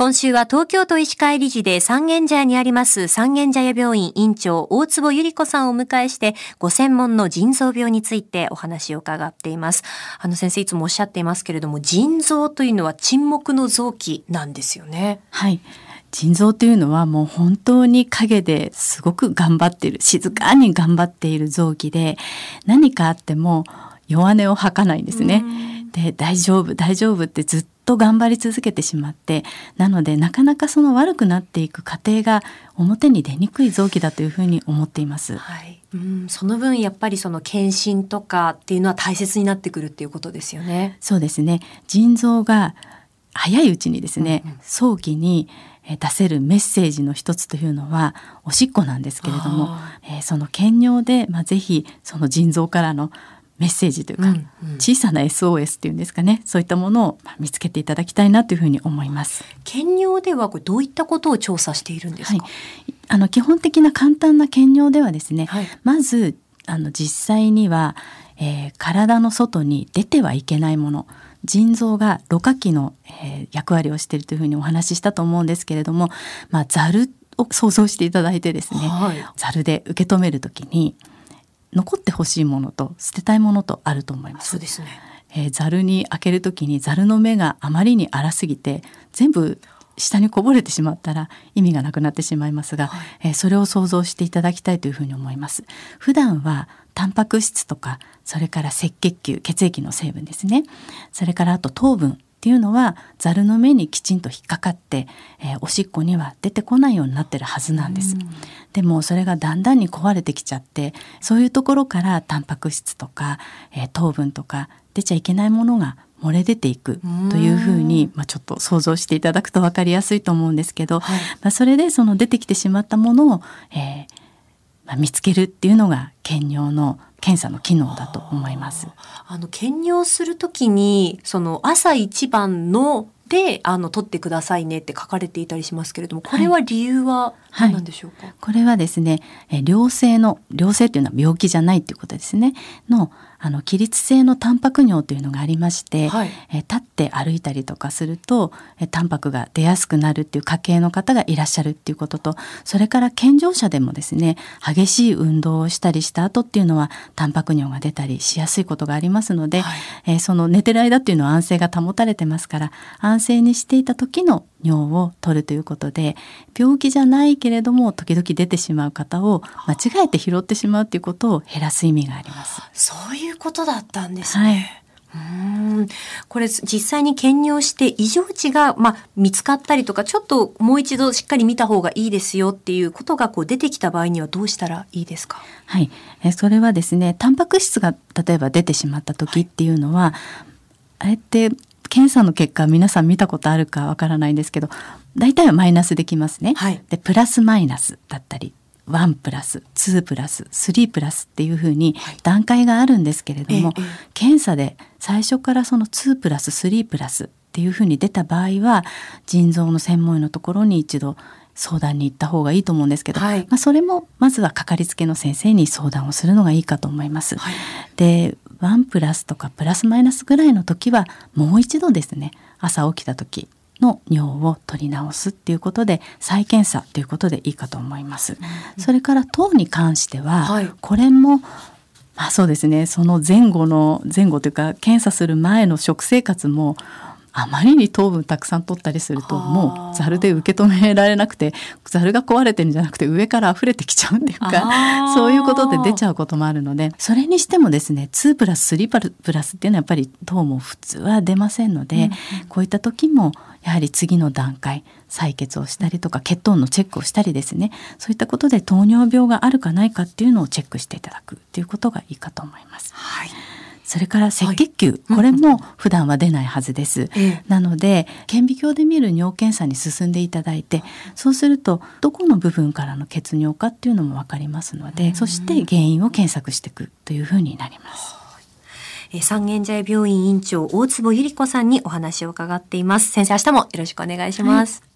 今週は東京都医師会理事で三軒茶屋にあります三軒茶屋病院院長大坪ゆり子さんをお迎えしてご専門の腎臓病についてお話を伺っています。あの先生いつもおっしゃっていますけれども腎臓というのは沈黙の臓器なんですよね。はい。腎臓というのはもう本当に陰ですごく頑張っている静かに頑張っている臓器で何かあっても弱音を吐かないんですね。で大丈夫大丈夫ってずっと頑張り続けてしまってなのでなかなかその悪くなっていく過程が表に出にくい臓器だというふうに思っています。はい、うん。その分やっぱりその検診とかっていうのは大切になってくるっていうことですよね。そうですね。腎臓が早いうちにですね、うんうん、早期に出せるメッセージの一つというのはおしっこなんですけれども、えー、その検尿で、まあ、ぜひその腎臓からのメッセージというか、うんうん、小さな SOS っていうんですかね。そういったものを見つけていただきたいなというふうに思います。検尿ではこれどういったことを調査しているんですか、はい、あの基本的な簡単な検尿ではですね、はい、まずあの実際には、えー、体の外に出てはいけないもの。腎臓がろ過器の、えー、役割をしているというふうにお話ししたと思うんですけれども、まあ、ザルを想像していただいてですね、はい、ザルで受け止めるときに残ってほしいものと捨てたいものとあると思います。そうですね。えー、ザルに開けるときにザルの目があまりに荒すぎて全部下にこぼれてしまったら意味がなくなってしまいますが、はい、えー、それを想像していただきたいというふうに思います。普段はタンパク質とかそれから赤血球血液の成分ですねそれからあと糖分っていうのはザルの目にきちんと引っかかって、えー、おしっこには出てこないようになってるはずなんです。でもそれがだんだんに壊れてきちゃってそういうところからタンパク質とか、えー、糖分とか出ちゃいけないものが漏れ出ていくというふうに、まあ、ちょっと想像していただくと分かりやすいと思うんですけど、はい、まあ、それでその出てきてしまったものを、えーまあ、見つけるっていうのが検尿の検査の機能だと思います。あの検尿するときにその朝一番のであの取ってくださいねって書かれていたりしますけれどもこれは理由は何なんでしょうか、はい。はい、これはですね良性の良性というのは病気じゃないっていうことですね。のあの起立性のタンパク尿というのがありまして、はい、え立って歩いたりとかするとえタンパクが出やすくなるっていう家系の方がいらっしゃるっていうこととそれから健常者でもですね激しい運動をしたりした後っていうのはタンパク尿が出たりしやすいことがありますので、はい、えその寝てる間っていうのは安静が保たれてますから安静にしていた時の尿を取るということで病気じゃないけれども時々出てしまう方を間違えて拾ってしまうということを減らす意味があります。そういうことだったんですね。はい。うん。これ実際に検尿して異常値が、まあ、見つかったりとかちょっともう一度しっかり見た方がいいですよっていうことがこう出てきた場合にはどうしたらいいですか？はい。えそれはですねタンパク質が例えば出てしまった時っていうのは、はい、あれって検査の結果皆さん見たことあるかわからないんですけど大体はマイナスできますね。はい、でプラスマイナスだったり1プラス2プラス3プラスっていうふうに段階があるんですけれども、はい、検査で最初からその2プラス3プラスっていうふうに出た場合は腎臓の専門医のところに一度相談に行った方がいいと思うんですけど、はい、まあ、それもまずはかかりつけの先生に相談をするのがいいかと思います。はい、で1プラスとかプラスマイナスぐらいの時はもう一度ですね朝起きた時の尿を取り直すっていうことで再検査ということでいいかと思います。うん、それから糖に関しては、はい、これもまあそうですねその前後の前後というか検査する前の食生活もあまりに糖分たくさん取ったりするともうざるで受け止められなくてざるが壊れてるんじゃなくて上から溢れてきちゃうっていうかそういうことで出ちゃうこともあるので。それにしてもですね2プラス3プラスっていうのはやっぱり糖も普通は出ませんので、うんうん、こういった時もやはり次の段階採血をしたりとか血糖のチェックをしたりですね。そういったことで糖尿病があるかないかっていうのをチェックしていただくっていうことがいいかと思います。はいそれから赤血球、はい、これも普段は出ないはずです。なので顕微鏡で見る尿検査に進んでいただいてそうするとどこの部分からの血尿かっていうのも分かりますので、そして原因を検索していくというふうになります。三軒茶屋病院院長大坪百合子さんにお話を伺っています。先生明日もよろしくお願いします。はい